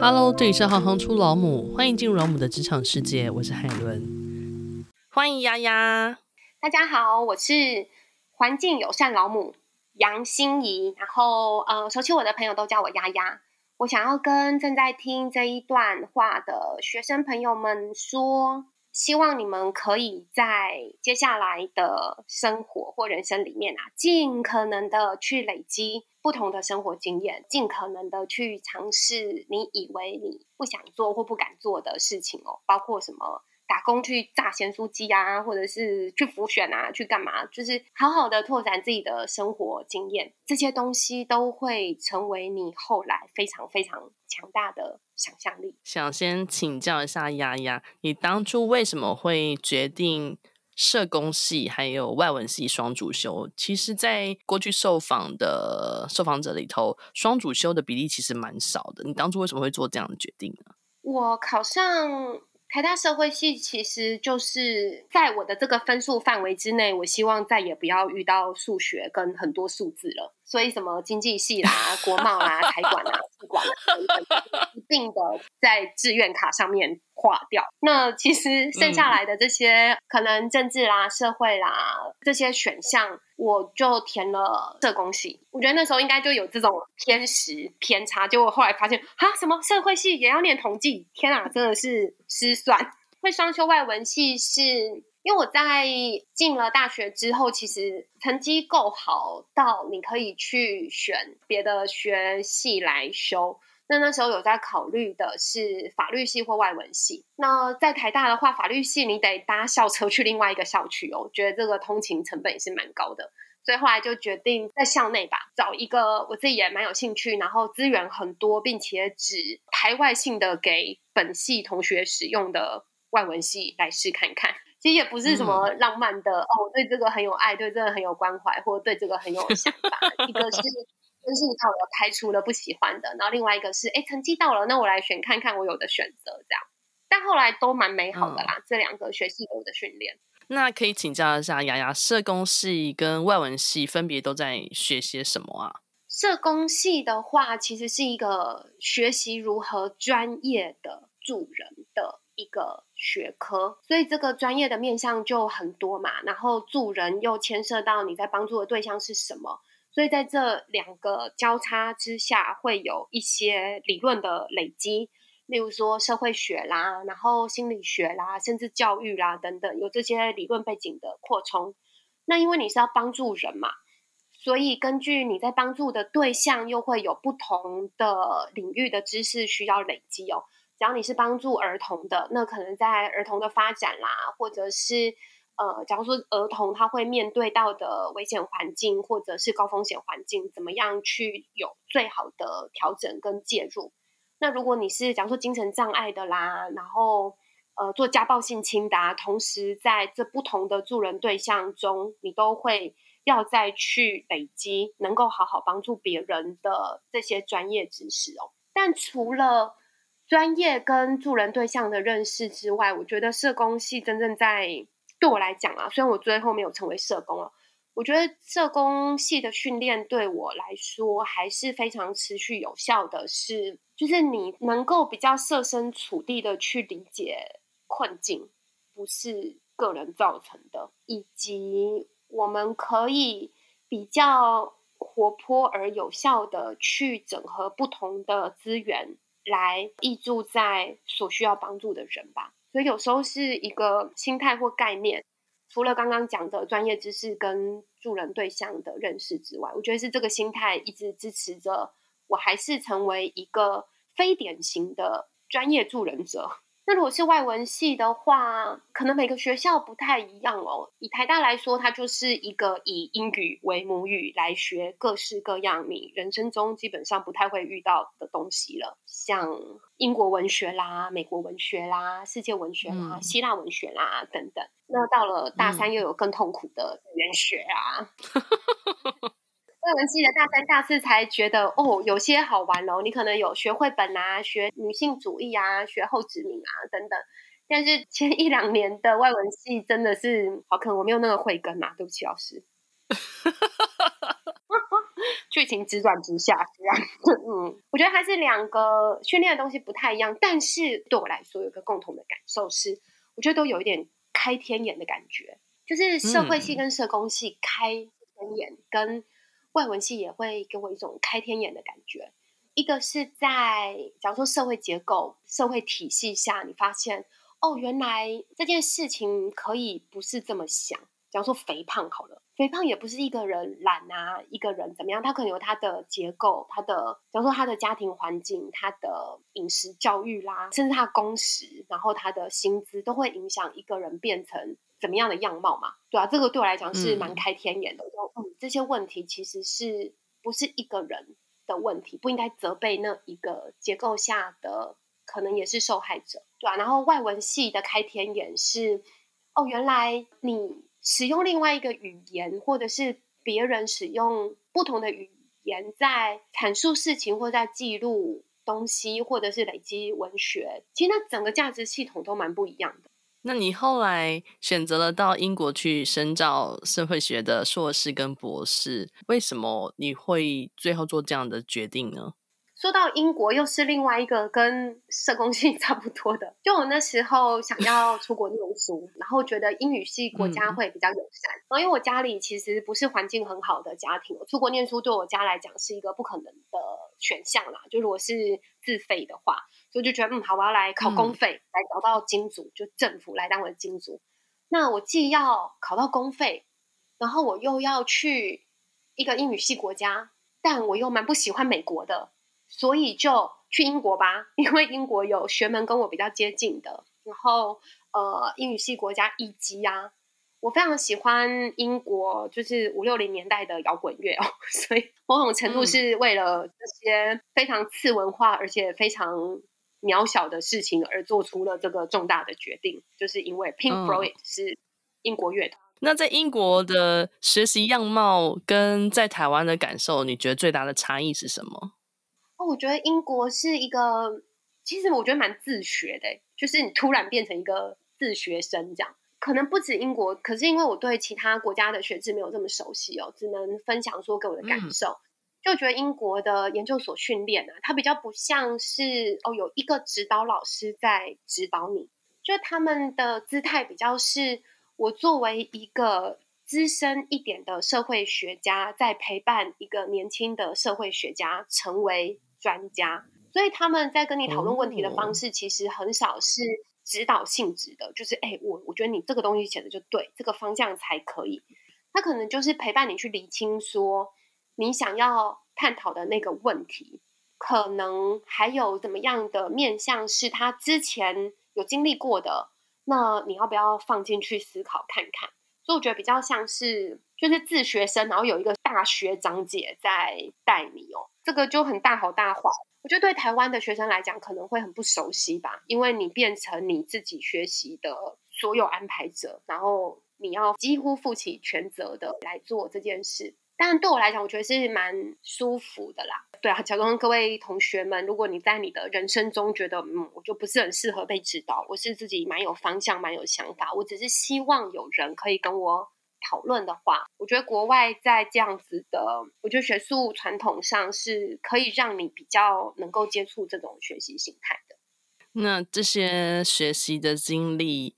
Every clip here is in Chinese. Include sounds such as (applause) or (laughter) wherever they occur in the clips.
Hello，这里是行行出老母，欢迎进入老母的职场世界，我是海伦，欢迎丫丫。大家好，我是环境友善老母杨心怡，然后呃，熟悉我的朋友都叫我丫丫。我想要跟正在听这一段话的学生朋友们说，希望你们可以在接下来的生活或人生里面啊，尽可能的去累积不同的生活经验，尽可能的去尝试你以为你不想做或不敢做的事情哦，包括什么。打工去炸咸酥鸡啊，或者是去浮选啊，去干嘛？就是好好的拓展自己的生活经验，这些东西都会成为你后来非常非常强大的想象力。想先请教一下丫丫，你当初为什么会决定社工系还有外文系双主修？其实，在过去受访的受访者里头，双主修的比例其实蛮少的。你当初为什么会做这样的决定呢？我考上。台大社会系其实就是在我的这个分数范围之内，我希望再也不要遇到数学跟很多数字了。所以什么经济系啦、国贸啦、(laughs) 财管啦、资管啦，一定的在志愿卡上面划掉。那其实剩下来的这些，嗯、可能政治啦、社会啦这些选项，我就填了社工系。我觉得那时候应该就有这种偏食偏差，结果后来发现，哈，什么社会系也要念统计？天啊，真的是失算。会双修外文系是。因为我在进了大学之后，其实成绩够好到你可以去选别的学系来修。那那时候有在考虑的是法律系或外文系。那在台大的话，法律系你得搭校车去另外一个校区哦，我觉得这个通勤成本也是蛮高的。所以后来就决定在校内吧，找一个我自己也蛮有兴趣，然后资源很多，并且只排外性的给本系同学使用的外文系来试看看。其实也不是什么浪漫的、嗯、哦，对这个很有爱，对这个很有关怀，或者对这个很有想法。一个是分数到了排除了不喜欢的，然后另外一个是哎成绩到了，那我来选看看我有的选择这样。但后来都蛮美好的啦，嗯、这两个学系有的训练。那可以请教一下雅雅，社工系跟外文系分别都在学些什么啊？社工系的话，其实是一个学习如何专业的助人的。一个学科，所以这个专业的面向就很多嘛。然后助人又牵涉到你在帮助的对象是什么，所以在这两个交叉之下，会有一些理论的累积，例如说社会学啦，然后心理学啦，甚至教育啦等等，有这些理论背景的扩充。那因为你是要帮助人嘛，所以根据你在帮助的对象，又会有不同的领域的知识需要累积哦。只要你是帮助儿童的，那可能在儿童的发展啦，或者是呃，假如说儿童他会面对到的危险环境，或者是高风险环境，怎么样去有最好的调整跟介入？那如果你是假如说精神障碍的啦，然后呃做家暴性侵的，同时在这不同的助人对象中，你都会要再去累积能够好好帮助别人的这些专业知识哦。但除了专业跟助人对象的认识之外，我觉得社工系真正在对我来讲啊，虽然我最后没有成为社工了，我觉得社工系的训练对我来说还是非常持续有效的是，就是你能够比较设身处地的去理解困境，不是个人造成的，以及我们可以比较活泼而有效的去整合不同的资源。来挹注在所需要帮助的人吧，所以有时候是一个心态或概念。除了刚刚讲的专业知识跟助人对象的认识之外，我觉得是这个心态一直支持着我，还是成为一个非典型的专业助人者。那如果是外文系的话，可能每个学校不太一样哦。以台大来说，它就是一个以英语为母语来学各式各样你人生中基本上不太会遇到的东西了，像英国文学啦、美国文学啦、世界文学啦、嗯、希腊文学啦等等。那到了大三，又有更痛苦的语言学啊。嗯 (laughs) 外文系的大三、大四才觉得哦，有些好玩哦。你可能有学绘本啊，学女性主义啊，学后殖民啊等等。但是前一两年的外文系真的是，好，可能我没有那个慧根啊，对不起老师。(laughs) 剧情直转直下这样。嗯，我觉得还是两个训练的东西不太一样，但是对我来说有个共同的感受是，我觉得都有一点开天眼的感觉，就是社会系跟社工系开天眼，跟外文系也会给我一种开天眼的感觉。一个是在假如说社会结构、社会体系下，你发现哦，原来这件事情可以不是这么想。假如说肥胖好了，肥胖也不是一个人懒啊，一个人怎么样，他可能有他的结构，他的假如说他的家庭环境、他的饮食教育啦，甚至他的工时，然后他的薪资都会影响一个人变成怎么样的样貌嘛？对啊，这个对我来讲是蛮开天眼的。说嗯，嗯，这些问题其实是不是一个人？的问题不应该责备那一个结构下的可能也是受害者，对啊，然后外文系的开天眼是，哦，原来你使用另外一个语言，或者是别人使用不同的语言在阐述事情，或在记录东西，或者是累积文学，其实那整个价值系统都蛮不一样的。那你后来选择了到英国去深造社会学的硕士跟博士，为什么你会最后做这样的决定呢？说到英国，又是另外一个跟社工系差不多的。就我那时候想要出国念书，然后觉得英语系国家会比较友善。然后因为我家里其实不是环境很好的家庭，我出国念书对我家来讲是一个不可能的选项啦。就如果是自费的话，所以就觉得嗯好，我要来考公费，来找到金主，就政府来当我的金主。那我既要考到公费，然后我又要去一个英语系国家，但我又蛮不喜欢美国的。所以就去英国吧，(laughs) 因为英国有学门跟我比较接近的，然后呃英语系国家以及啊，我非常喜欢英国，就是五六零年代的摇滚乐哦，(laughs) 所以某种程度是为了这些非常次文化而且非常渺小的事情而做出了这个重大的决定，就是因为 Pink Floyd 是英国乐团。嗯。那在英国的学习样貌跟在台湾的感受，你觉得最大的差异是什么？哦我觉得英国是一个，其实我觉得蛮自学的，就是你突然变成一个自学生这样。可能不止英国，可是因为我对其他国家的学制没有这么熟悉哦，只能分享说给我的感受。嗯、就觉得英国的研究所训练啊，它比较不像是哦有一个指导老师在指导你，就他们的姿态比较是，我作为一个资深一点的社会学家，在陪伴一个年轻的社会学家成为。专家，所以他们在跟你讨论问题的方式，其实很少是指导性质的，就是哎，我我觉得你这个东西写的就对，这个方向才可以。他可能就是陪伴你去理清，说你想要探讨的那个问题，可能还有怎么样的面向是他之前有经历过的，那你要不要放进去思考看看？所以我觉得比较像是就是自学生，然后有一个大学长姐在带你哦。这个就很大好大坏，我觉得对台湾的学生来讲可能会很不熟悉吧，因为你变成你自己学习的所有安排者，然后你要几乎负起全责的来做这件事。但对我来讲，我觉得是蛮舒服的啦。对啊，假如各位同学们，如果你在你的人生中觉得嗯，我就不是很适合被指导，我是自己蛮有方向、蛮有想法，我只是希望有人可以跟我。讨论的话，我觉得国外在这样子的，我觉得学术传统上是可以让你比较能够接触这种学习形态的。那这些学习的经历，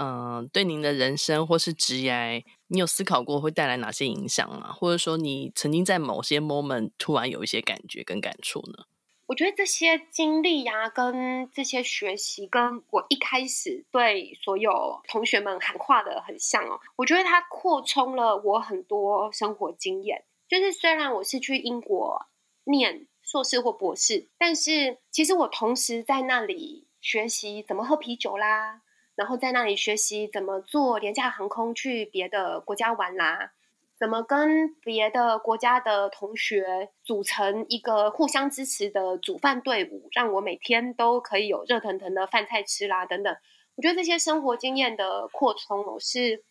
嗯、呃，对您的人生或是职业，你有思考过会带来哪些影响吗？或者说，你曾经在某些 moment 突然有一些感觉跟感触呢？我觉得这些经历呀、跟这些学习，跟我一开始对所有同学们喊话的很像哦。我觉得它扩充了我很多生活经验。就是虽然我是去英国念硕士或博士，但是其实我同时在那里学习怎么喝啤酒啦，然后在那里学习怎么坐廉价航空去别的国家玩啦。怎么跟别的国家的同学组成一个互相支持的煮饭队伍，让我每天都可以有热腾腾的饭菜吃啦，等等。我觉得这些生活经验的扩充我，是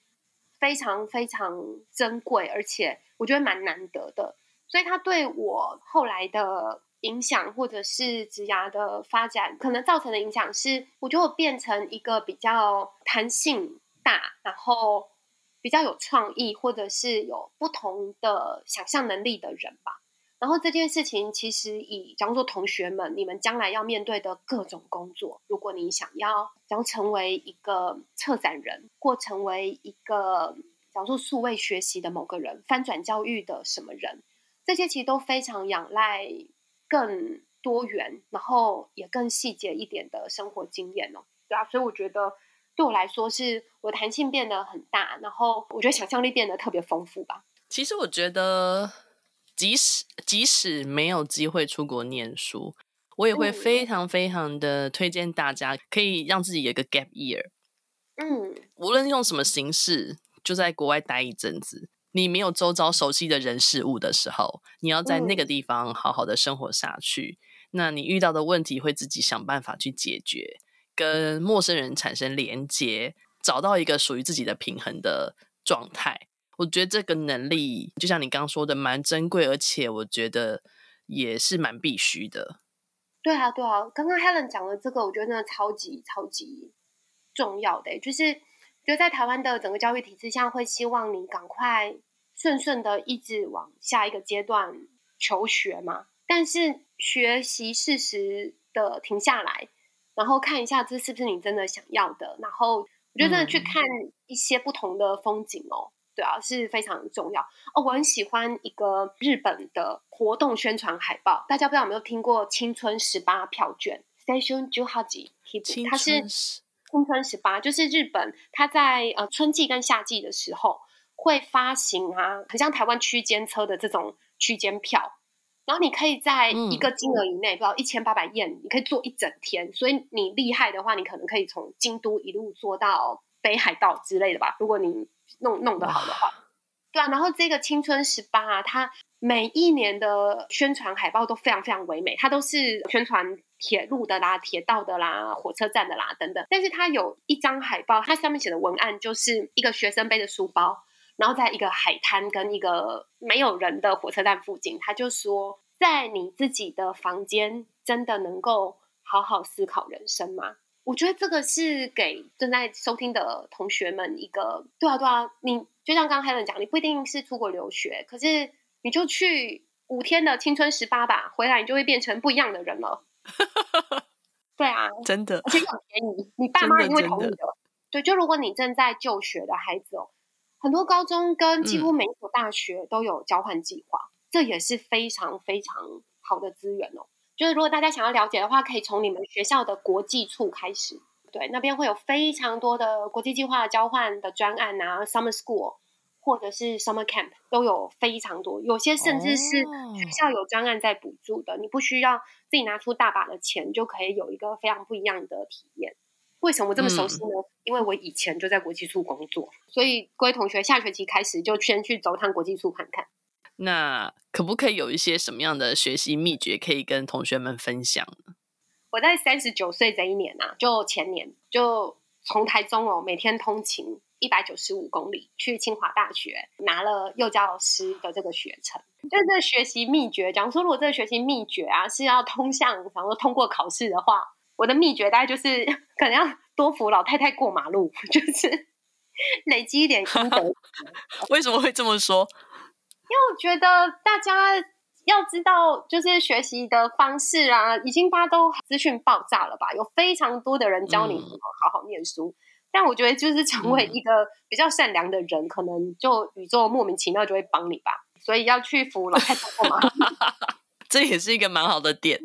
非常非常珍贵，而且我觉得蛮难得的。所以它对我后来的影响，或者是职涯的发展，可能造成的影响是，我觉得我变成一个比较弹性大，然后。比较有创意，或者是有不同的想象能力的人吧。然后这件事情其实以，假如说同学们，你们将来要面对的各种工作，如果你想要想要成为一个策展人，或成为一个假如说数位学习的某个人，翻转教育的什么人，这些其实都非常仰赖更多元，然后也更细节一点的生活经验哦。对啊，所以我觉得对我来说，是我的弹性变得很大，然后我觉得想象力变得特别丰富吧。其实我觉得。即使即使没有机会出国念书，我也会非常非常的推荐大家，可以让自己有一个 gap year。嗯，无论用什么形式，就在国外待一阵子。你没有周遭熟悉的人事物的时候，你要在那个地方好好的生活下去。嗯，那你遇到的问题会自己想办法去解决，跟陌生人产生连接，找到一个属于自己的平衡的状态。我觉得这个能力，就像你刚刚说的，蛮珍贵，而且我觉得也是蛮必须的。对啊，对啊，刚刚 Helen 讲的这个，我觉得真的超级超级重要的，就是觉得在台湾的整个教育体制下，会希望你赶快顺顺的一直往下一个阶段求学嘛。但是学习适时的停下来，然后看一下这是不是你真的想要的，然后我觉得真的去看一些不同的风景哦。嗯对啊，是非常重要哦。我很喜欢一个日本的活动宣传海报，大家不知道有没有听过“青春十八票券 ”（Station Juhaji）？它是青春十八，就是日本它在呃春季跟夏季的时候会发行啊，很像台湾区间车的这种区间票，然后你可以在一个金额以内，嗯、不知道一千八百 yen，你可以坐一整天。所以你厉害的话，你可能可以从京都一路坐到北海道之类的吧。如果你弄弄得好的话，对啊，然后这个青春十八啊，它每一年的宣传海报都非常非常唯美，它都是宣传铁路的啦、铁道的啦、火车站的啦等等。但是它有一张海报，它上面写的文案就是一个学生背着书包，然后在一个海滩跟一个没有人的火车站附近，他就说，在你自己的房间真的能够好好思考人生吗？我觉得这个是给正在收听的同学们一个，对啊，对啊，你就像刚刚 Helen 讲，你不一定是出国留学，可是你就去五天的青春十八吧，回来你就会变成不一样的人了。(laughs) 对啊，真的，而且很便宜，你爸妈一定会同意的。的对，就如果你正在就学的孩子哦，很多高中跟几乎每一所大学都有交换计划，嗯，这也是非常非常好的资源哦。就是如果大家想要了解的话，可以从你们学校的国际处开始。对，那边会有非常多的国际计划交换的专案啊，summer school 或者是 summer camp 都有非常多。有些甚至是学校有专案在补助的，你不需要自己拿出大把的钱，就可以有一个非常不一样的体验。为什么我这么熟悉呢？嗯、因为我以前就在国际处工作，所以各位同学下学期开始就先去走趟国际处看看。那可不可以有一些什么样的学习秘诀可以跟同学们分享呢？我在三十九岁这一年啊，就前年就从台中哦，每天通勤一百九十五公里去清华大学拿了幼教老师的这个学程。就是这个学习秘诀，假如说如果这个学习秘诀啊是要通向，假如说通过考试的话，我的秘诀大概就是 (laughs) 可能要多扶老太太过马路，就是累积一点心得。(laughs) 为什么会这么说？因为我觉得大家要知道，就是学习的方式啊，已经大家都资讯爆炸了吧？有非常多的人教你怎么好好念书，嗯、但我觉得就是成为一个比较善良的人，嗯、可能就宇宙莫名其妙就会帮你吧。所以要去扶老太太过马路，(laughs) 这也是一个蛮好的点。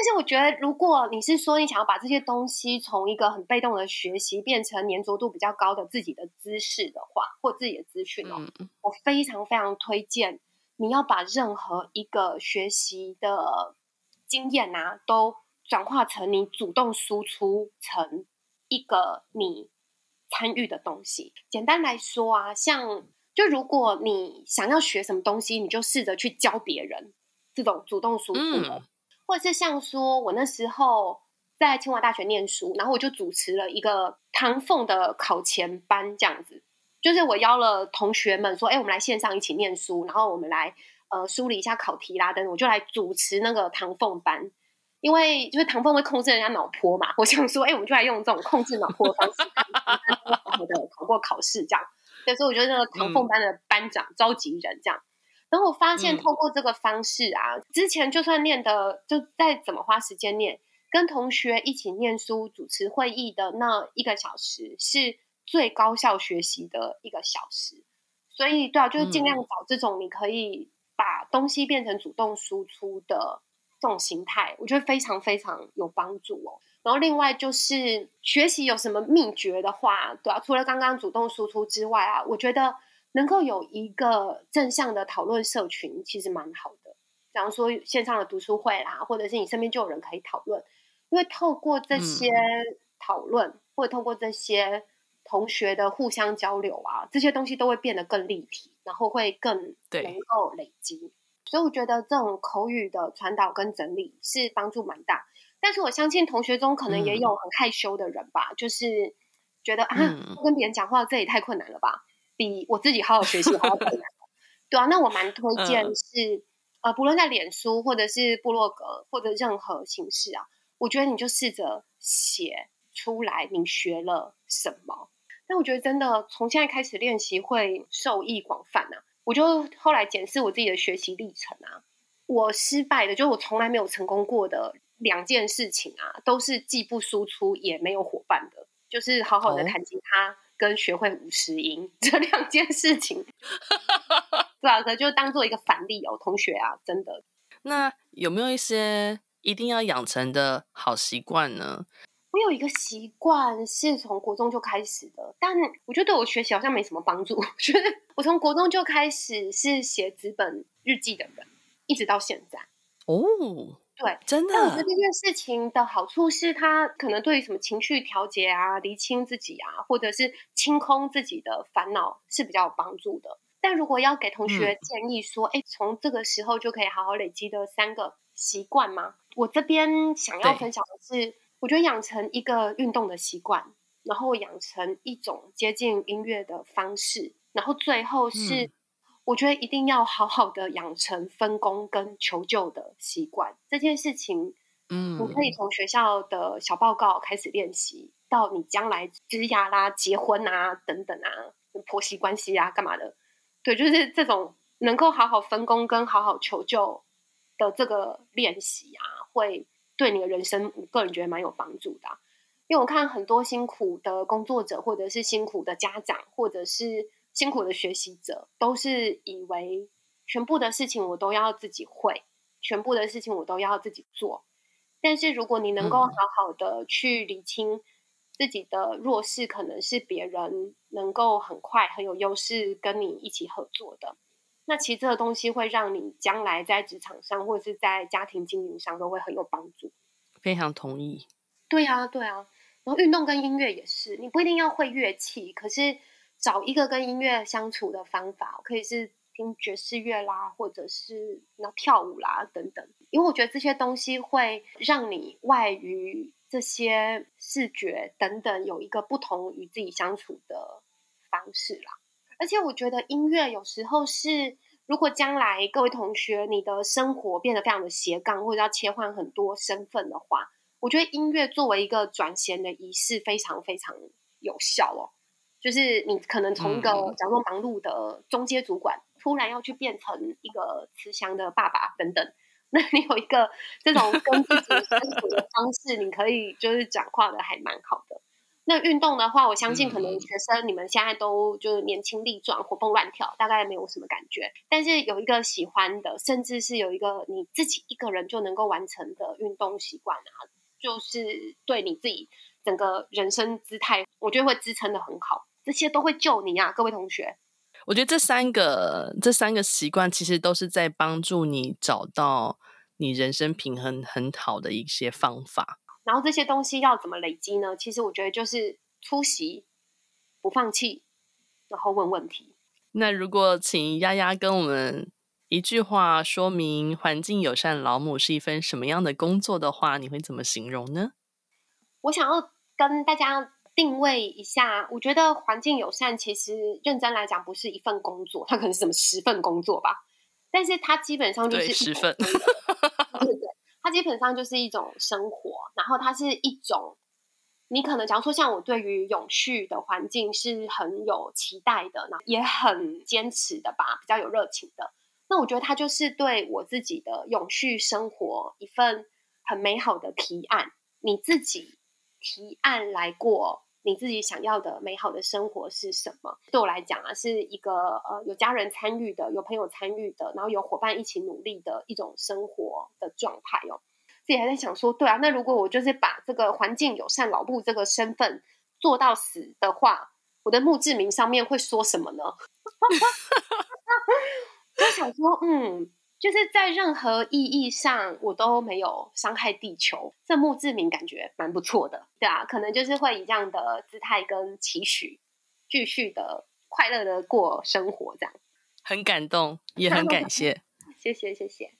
但是我觉得，如果你是说你想要把这些东西从一个很被动的学习变成粘着度比较高的自己的知识的话，或自己的资讯哦，嗯、我非常非常推荐你要把任何一个学习的经验啊，都转化成你主动输出成一个你参与的东西。简单来说啊，像就如果你想要学什么东西，你就试着去教别人，这种主动输出的。嗯或者是像说，我那时候在清华大学念书，然后我就主持了一个唐凤的考前班，这样子，就是我邀了同学们说，哎，我们来线上一起念书，然后我们来呃梳理一下考题啦等等，我就来主持那个唐凤班，因为就是唐凤会控制人家脑波嘛，我想说，哎，我们就来用这种控制脑波的方式，好好的考过考试这样，所以说我觉得那个唐凤班的班长召集人这样。然后我发现透过这个方式啊，嗯、之前就算念的就再怎么花时间念，跟同学一起念书、主持会议的那一个小时，是最高效学习的一个小时。所以，对啊，就是尽量找这种你可以把东西变成主动输出的这种形态，我觉得非常非常有帮助哦。然后，另外就是学习有什么秘诀的话，对啊，除了刚刚主动输出之外啊，我觉得能够有一个正向的讨论社群，其实蛮好的。假如说线上的读书会啦，或者是你身边就有人可以讨论，因为透过这些讨论，嗯、或者透过这些。同学的互相交流啊，这些东西都会变得更立体，然后会更能够累积。所以我觉得这种口语的传导跟整理是帮助蛮大。但是我相信同学中可能也有很害羞的人吧，嗯、就是觉得啊，跟别人讲话这也太困难了吧，比我自己好好学习还要困难。对啊，那我蛮推荐是、嗯、呃，不论在脸书或者是部落格或者任何形式啊，我觉得你就试着写出来你学了什么。但我觉得真的从现在开始练习会受益广泛啊！我就后来检视我自己的学习历程啊，我失败的，就我从来没有成功过的两件事情啊，都是既不输出也没有伙伴的，就是好好的弹吉他跟学会五十音 (laughs) 这两件事情。对啊，可就当做一个反例哦，同学啊，真的。那有没有一些一定要养成的好习惯呢？我有一个习惯是从国中就开始的，但我觉得对我学习好像没什么帮助。我觉得我从国中就开始是写纸本日记的人，一直到现在。哦，对，真的。但我觉得这件事情的好处是，它可能对于什么情绪调节啊、厘清自己啊，或者是清空自己的烦恼是比较有帮助的。但如果要给同学建议说，哎、嗯，从这个时候就可以好好累积的三个习惯吗？我这边想要分享的是。我觉得养成一个运动的习惯，然后养成一种接近音乐的方式，然后最后是，嗯、我觉得一定要好好的养成分工跟求救的习惯。这件事情，嗯，你可以从学校的小报告开始练习，到你将来枝芽啦、结婚啊等等啊、婆媳关系啊干嘛的，对，就是这种能够好好分工跟好好求救的这个练习啊，会。对你的人生，我个人觉得蛮有帮助的啊，因为我看很多辛苦的工作者，或者是辛苦的家长，或者是辛苦的学习者，都是以为全部的事情我都要自己会，全部的事情我都要自己做。但是如果你能够好好的去理清自己的弱势，可能是别人能够很快很有优势跟你一起合作的。那其实这个东西会让你将来在职场上或者是在家庭经营上都会很有帮助。非常同意。对啊，对啊。然后运动跟音乐也是，你不一定要会乐器，可是找一个跟音乐相处的方法，可以是听爵士乐啦，或者是那跳舞啦等等。因为我觉得这些东西会让你外于这些视觉等等有一个不同与自己相处的方式啦。而且我觉得音乐有时候是，如果将来各位同学你的生活变得非常的斜杠，或者要切换很多身份的话，我觉得音乐作为一个转衔的仪式非常非常有效哦。就是你可能从一个假如说忙碌的中阶主管，突然要去变成一个慈祥的爸爸等等，那你有一个 (laughs) 这种跟自己相处的方式，你可以就是转化的还蛮好的。那运动的话，我相信可能学生你们现在都就是年轻力壮、活蹦乱跳，大概没有什么感觉。但是有一个喜欢的，甚至是有一个你自己一个人就能够完成的运动习惯啊，就是对你自己整个人生姿态，我觉得会支撑的很好。这些都会救你啊，各位同学。我觉得这三个这三个习惯其实都是在帮助你找到你人生平衡很好的一些方法。然后这些东西要怎么累积呢？其实我觉得就是出席，不放弃，然后问问题。那如果请丫丫跟我们一句话说明环境友善老母是一份什么样的工作的话，你会怎么形容呢？我想要跟大家定位一下，我觉得环境友善其实认真来讲不是一份工作，它可能是什么十份工作吧，但是它基本上就是十份。对对 (laughs) 它基本上就是一种生活，然后它是一种，你可能假如说像我对于永续的环境是很有期待的，然后也很坚持的吧，比较有热情的。那我觉得它就是对我自己的永续生活一份很美好的提案。你自己提案来过，你自己想要的美好的生活是什么？对我来讲啊，是一个呃有家人参与的，有朋友参与的，然后有伙伴一起努力的一种生活的状态哦。自己还在想说，对啊，那如果我就是把这个环境友善老布这个身份做到死的话，我的墓志铭上面会说什么呢？(laughs) 就想说，嗯，就是在任何意义上，我都没有伤害地球，这墓志铭感觉蛮不错的，对啊，可能就是会以这样的姿态跟期许，继续的快乐的过生活，这样。很感动，也很感谢，(laughs) 谢谢，谢谢。